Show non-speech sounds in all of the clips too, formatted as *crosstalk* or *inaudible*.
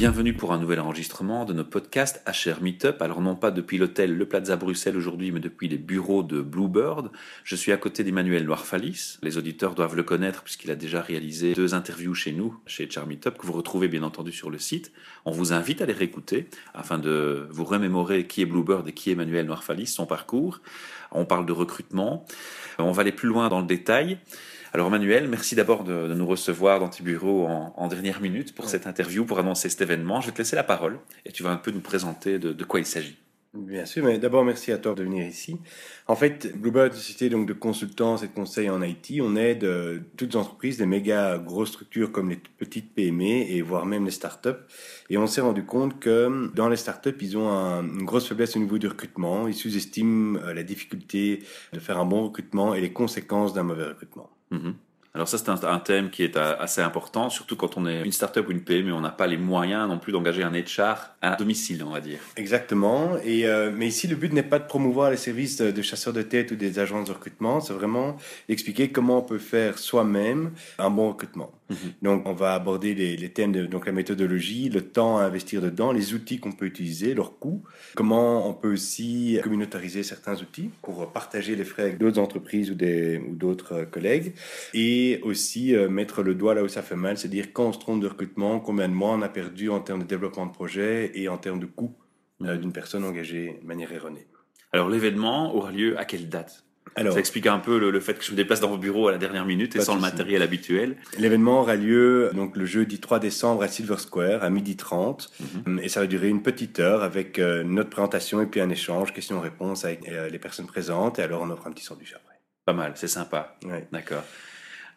Bienvenue pour un nouvel enregistrement de nos podcasts HR Meetup. Alors non pas depuis l'hôtel Le Plaza Bruxelles aujourd'hui, mais depuis les bureaux de Bluebird. Je suis à côté d'Emmanuel Noirfalis. Les auditeurs doivent le connaître puisqu'il a déjà réalisé deux interviews chez nous, chez HR Meetup, que vous retrouvez bien entendu sur le site. On vous invite à les réécouter afin de vous remémorer qui est Bluebird et qui est Emmanuel Noirfalis, son parcours. On parle de recrutement. On va aller plus loin dans le détail. Alors Manuel, merci d'abord de, de, nous recevoir dans tes bureaux en, en dernière minute pour cette interview, pour annoncer cet événement. Je vais te laisser la parole et tu vas un peu nous présenter de, de quoi il s'agit. Bien sûr, mais d'abord merci à toi de venir ici. En fait, Bluebird, société donc de consultance et de conseil en IT, on aide euh, toutes les entreprises, des méga grosses structures comme les petites PME et voire même les startups. Et on s'est rendu compte que dans les startups, ils ont un, une grosse faiblesse au niveau du recrutement. Ils sous-estiment euh, la difficulté de faire un bon recrutement et les conséquences d'un mauvais recrutement. Mmh. Alors ça, c'est un, un, thème qui est assez important, surtout quand on est une start-up ou une PME, on n'a pas les moyens non plus d'engager un HR à domicile, on va dire. Exactement. Et euh, mais ici, le but n'est pas de promouvoir les services de, chasseurs de tête ou des agences de recrutement, c'est vraiment d'expliquer comment on peut faire soi-même un bon recrutement. -hmm. Donc, on va aborder les, les thèmes de donc la méthodologie, le temps à investir dedans, les outils qu'on peut utiliser, leurs coûts, comment on peut aussi communautariser certains outils pour partager les frais avec d'autres entreprises ou des ou d'autres collègues et et aussi euh, mettre le doigt là où ça fait mal, c'est-à-dire quand on se trompe de recrutement, combien de mois on a perdu en termes de développement de projet et en termes de coût euh, d'une personne engagée de manière erronée. Alors l'événement aura lieu à quelle date? Alors, ça explique un peu le, le, fait que je me déplace dans vos bureaux à la dernière minute et sans le matériel habituel. L'événement aura lieu donc le jeudi 3 décembre à Silver Square à midi 30 mm -hmm. et ça va durer une petite heure avec euh, notre présentation et puis un échange questions-réponses avec les personnes présentes et alors on offre un petit sandwich après. Pas mal, c'est sympa. Ouais. D'accord.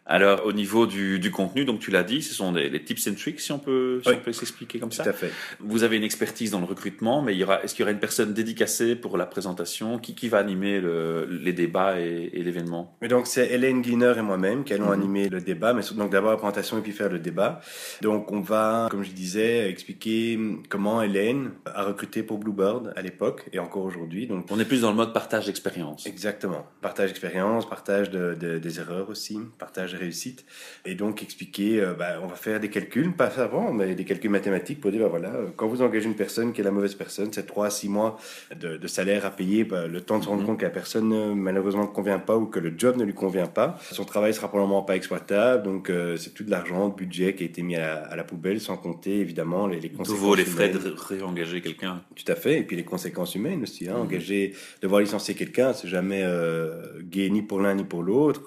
Alors, au niveau du, du contenu, donc tu l'as dit, ce sont des, les tips and tricks, si on peut, si oui. on peut s'expliquer comme ça. Tout à fait. Vous avez une expertise dans le recrutement, mais il y aura, est-ce qu'il y aura une personne dédicacée pour la présentation? Qui, qui va animer le, les débats et, et l'événement? Mais donc c'est Hélène Gliner et moi-même qui allons mm -hmm. animer le débat, mais donc d'abord la présentation et puis faire le débat. Donc on va, comme je disais, expliquer comment Hélène a recruté pour Bluebird à l'époque et encore aujourd'hui. Donc on est plus dans le mode partage d'expérience. Exactement, partage d'expérience, partage de, de, des erreurs aussi, partage réussite et donc expliquer euh, bah, on va faire des calculs pas avant mais des calculs mathématiques pour dire bah, voilà quand vous engagez une personne qui est la mauvaise personne c'est 3 à 6 mois de, de salaire à payer bah, le temps de se rendre mm -hmm. compte que la personne euh, malheureusement ne convient pas ou que le job ne lui convient pas son travail sera probablement pas exploitable donc euh, c'est tout de l'argent de budget qui a été mis à la, à la, poubelle sans compter évidemment les, les conséquences Nouveau, les frais humaines. de réengager quelqu'un tout à fait et puis les conséquences humaines aussi hein, mm -hmm. engager devoir licencier quelqu'un c'est jamais euh, gay ni pour l'un ni pour l'autre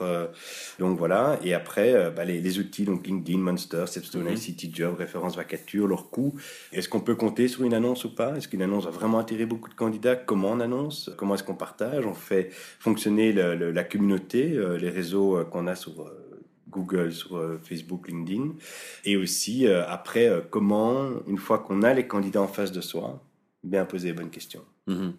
donc voilà et après euh, bah, les, les, outils, donc LinkedIn, Monster, Stepstone. City Job, référence vacature, leurs coûts. Est-ce qu'on peut compter sur une annonce ou pas? Est-ce qu'une annonce va vraiment attirer beaucoup de candidats? Comment on annonce? Comment est-ce qu'on partage? On fait fonctionner le, le, la communauté, euh, les réseaux euh, qu'on a sur Google, sur Facebook, LinkedIn. Et aussi, après, comment, une fois qu'on a les candidats en face de soi, bien poser les bonnes questions. -hmm.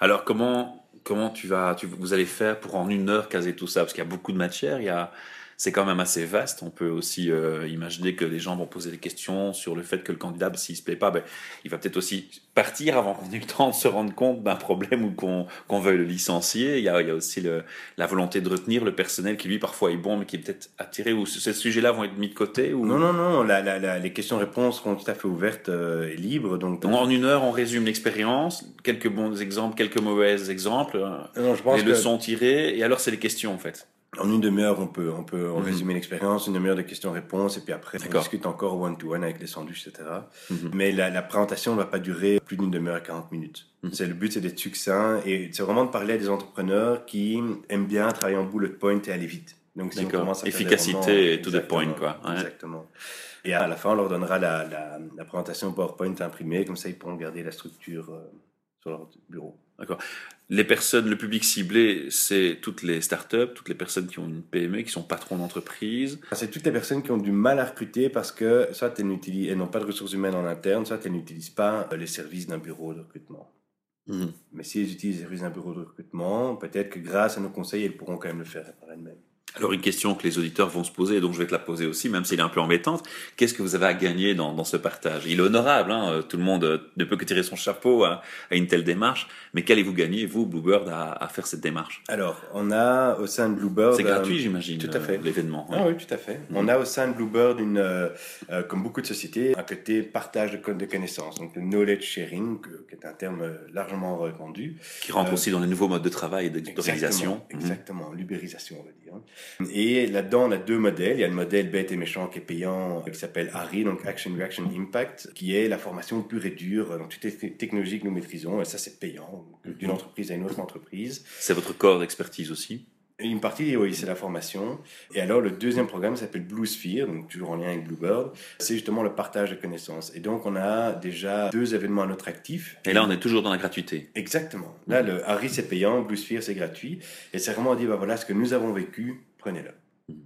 Alors, comment, comment tu vas, tu, vous allez faire pour en une heure caser tout ça? Parce qu'il y a beaucoup de matière, il y a c'est quand même assez vaste. On peut aussi euh, imaginer que les gens vont poser des questions sur le fait que le candidat, s'il se plaît pas, ben, il va peut-être aussi partir avant qu'on ait le temps de se rendre compte d'un problème ou qu'on qu veuille le licencier. Il y a, il y a aussi le, la volonté de retenir le personnel qui, lui, parfois est bon, mais qui est peut-être attiré. Ou ces sujets-là vont être mis de côté ou... Non, non, non. La, la, la, les questions-réponses seront tout à fait ouvertes euh, et libres. Donc, donc, en une heure, on résume l'expérience, quelques bons exemples, quelques mauvais exemples, non, je pense les que... leçons tirées, et alors c'est les questions, en fait. En une demi-heure, on peut, on peut mm -hmm. résumer l'expérience, une demi-heure de questions-réponses, et puis après, on discute encore one-to-one -one avec les sandwichs, etc. Mm -hmm. Mais la, la présentation ne va pas durer plus d'une demi-heure à 40 minutes. Mm -hmm. Le but, c'est d'être succinct, et c'est vraiment de parler à des entrepreneurs qui aiment bien travailler en bullet point et aller vite. Donc, si on à Efficacité et to the point, quoi. Ouais. Exactement. Et à la fin, on leur donnera la, la, la présentation PowerPoint imprimée, comme ça, ils pourront garder la structure euh, sur leur bureau. D'accord. Les personnes, le public ciblé, c'est toutes les startups, toutes les personnes qui ont une PME, qui sont patrons d'entreprise. C'est toutes les personnes qui ont du mal à recruter parce que soit elles, elles n'ont pas de ressources humaines en interne, soit elles n'utilisent pas les services d'un bureau de recrutement. Mmh. Mais si elles utilisent les services d'un bureau de recrutement, peut-être que grâce à nos conseils, elles pourront quand même le faire par elles-mêmes. Alors une question que les auditeurs vont se poser, et donc je vais te la poser aussi, même si elle est un peu embêtante. Qu'est-ce que vous avez à gagner dans, dans ce partage? Il est honorable, hein, euh, tout le monde euh, ne peut que tirer son chapeau à, à une telle démarche, mais qu'allez-vous gagner, vous, Bluebird, à, à, faire cette démarche? Alors, on a au sein de Bluebird... C'est gratuit, euh, j'imagine, tout à fait. l'événement. Ah oui, tout à fait. Mm. On a au sein de Bluebird, une, euh, comme beaucoup de sociétés, un côté partage de, de connaissances, donc le knowledge sharing, qui est un terme largement répandu. Qui rentre aussi dans les nouveaux modes de travail et d'organisation. Exactement, exactement. l'ubérisation, on va dire. Et là-dedans, on a deux modèles. Il y a le modèle bête et méchant qui est payant, qui s'appelle ARI, donc Action Reaction Impact, qui est la formation pure et dure dans toutes les technologies que nous maîtrisons. Et ça, c'est payant d'une entreprise à une autre entreprise. C'est votre corps d'expertise aussi une partie, oui, c'est la formation. Et alors, le deuxième programme s'appelle Blue Sphere, donc toujours en lien avec Bluebird. C'est justement le partage de connaissances. Et donc, on a déjà deux événements à notre actif. Et là, on est toujours dans la gratuité. Exactement. Là, le Harry, c'est payant, Blue Sphere, c'est gratuit. Et c'est vraiment dire, bah voilà, ce que nous avons vécu, prenez-le. Mm.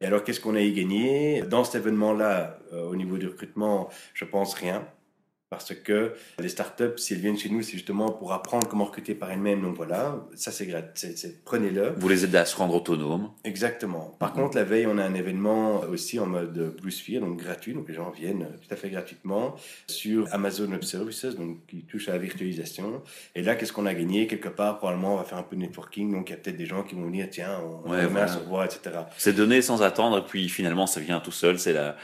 Et alors, qu'est-ce qu'on a y gagné? Dans cet événement-là, euh, au niveau du recrutement, je pense rien. Parce que les startups, si elles viennent chez nous, c'est justement pour apprendre comment recruter par elles-mêmes. Donc voilà, ça c'est gratuit, prenez-le. Vous les aidez à se rendre autonomes. Exactement. Par mhm. contre, la veille, on a un événement aussi en mode Blue Sphere, donc gratuit, donc les gens viennent tout à fait gratuitement sur Amazon Web Services, donc qui touche à la virtualisation. Et là, qu'est-ce qu'on a gagné? Quelque part, probablement, on va faire un peu de networking, donc il y a peut-être des gens qui vont venir, tiens, on, ouais, va se revoir, etc. C'est donné sans attendre, et puis finalement, ça vient tout seul. C'est la,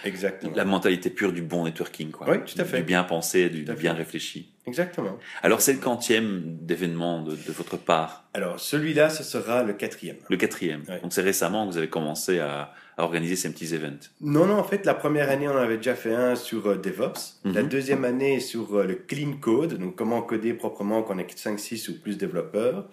la mentalité pure du bon networking, quoi. Oui, tout à fait. Du bien pensé du, bien réfléchi. Exactement. Alors, c'est le quantième d'événements de, votre part Alors, celui-là, ce sera le quatrième. Le quatrième. Donc, c'est récemment que vous avez commencé à, organiser ces petits events Non, non, en fait, la première année, on avait déjà fait un sur euh, DevOps. La mhm. deuxième année, sur euh, le Clean Code, donc comment coder proprement quand on est 5, 6 ou plus développeurs.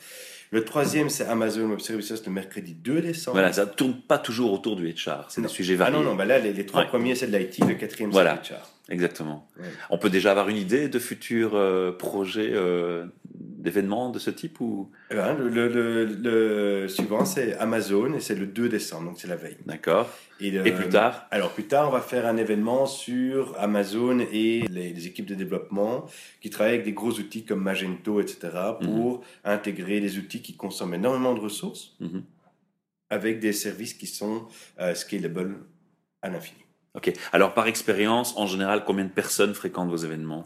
Le troisième, c'est Amazon Web Services le mercredi 2 décembre. Voilà, ça ne tourne pas toujours autour du HR, c'est des sujets variés. Ah non, non, bah là, les, trois premiers, c'est de l'IT, le quatrième, c'est le HR. Exactement. On peut déjà avoir une idée de futurs euh, projets euh, d'événements de ce type ou? Eh ben, le, suivant, c'est Amazon et c'est le 2 décembre, donc c'est la veille. D'accord. Et, plus tard? Alors plus tard, on va faire un événement sur Amazon et les, équipes de développement qui travaillent avec des gros outils comme Magento, etc., pour mhm. intégrer des outils qui consomment énormément de ressources mhm. avec des services qui sont euh, scalable à l'infini. Ok. Alors, par expérience, en général, combien de personnes fréquentent vos événements?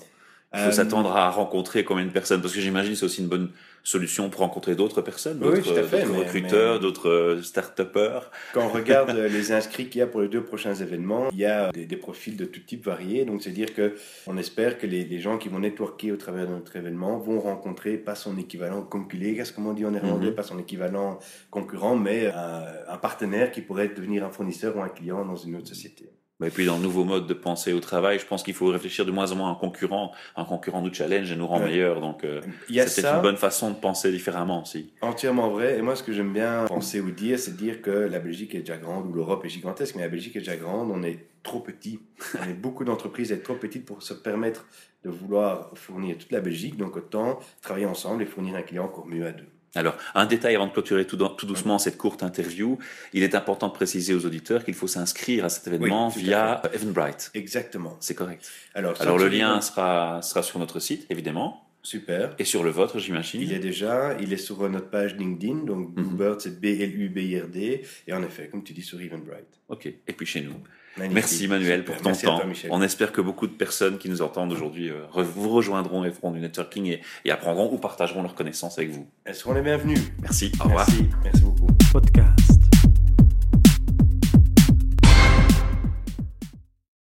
Il faut euh, s'attendre à rencontrer combien de personnes? Parce que j'imagine c'est aussi une bonne solution pour rencontrer d'autres personnes, d'autres recruteurs, d'autres euh, start-upers. Quand on *laughs* regarde les inscrits qu'il y a pour les deux prochains événements, il y a des, profils de tout type variés. Donc, c'est-à-dire que on espère que les, gens qui vont networker au travers de notre événement vont rencontrer pas son équivalent concurrent, qu'est-ce qu'on dit en néerlandais, mm pas son équivalent concurrent, mais un, un partenaire qui pourrait devenir un fournisseur ou un client dans une autre société. Et puis dans le nouveau mode de pensée au travail, je pense qu'il faut réfléchir de moins en moins à un concurrent. Un concurrent nous challenge et nous rend meilleurs. Donc euh, c'est une bonne façon de penser différemment aussi. Entièrement vrai. Et moi, ce que j'aime bien penser ou dire, c'est dire que la Belgique est déjà grande ou l'Europe est gigantesque, mais la Belgique est déjà grande. On est trop petit. on est beaucoup d'entreprises être trop petites pour se permettre de vouloir fournir toute la Belgique. Donc autant travailler ensemble et fournir un client encore mieux à deux. Alors, un détail avant de clôturer tout, doucement cette courte interview. Il est important de préciser aux auditeurs qu'il faut s'inscrire à cet événement via Eventbrite. Exactement. C'est correct. Alors, le lien sera, sera sur notre site, évidemment. Super. Et sur le vôtre, j'imagine Il est déjà, il est sur notre page LinkedIn, donc mhm. Bluebird, c'est B-L-U-B-I-R-D, et en effet, comme tu dis, sur Eventbrite. Ok, et puis chez nous. Merci Manuel pour ton temps. On espère que beaucoup de personnes qui nous entendent aujourd'hui euh, vous rejoindront et feront du networking et, apprendront ou partageront leurs connaissances avec vous. Elles seront les bienvenues. Merci. Au revoir. Merci, Merci beaucoup. Podcast.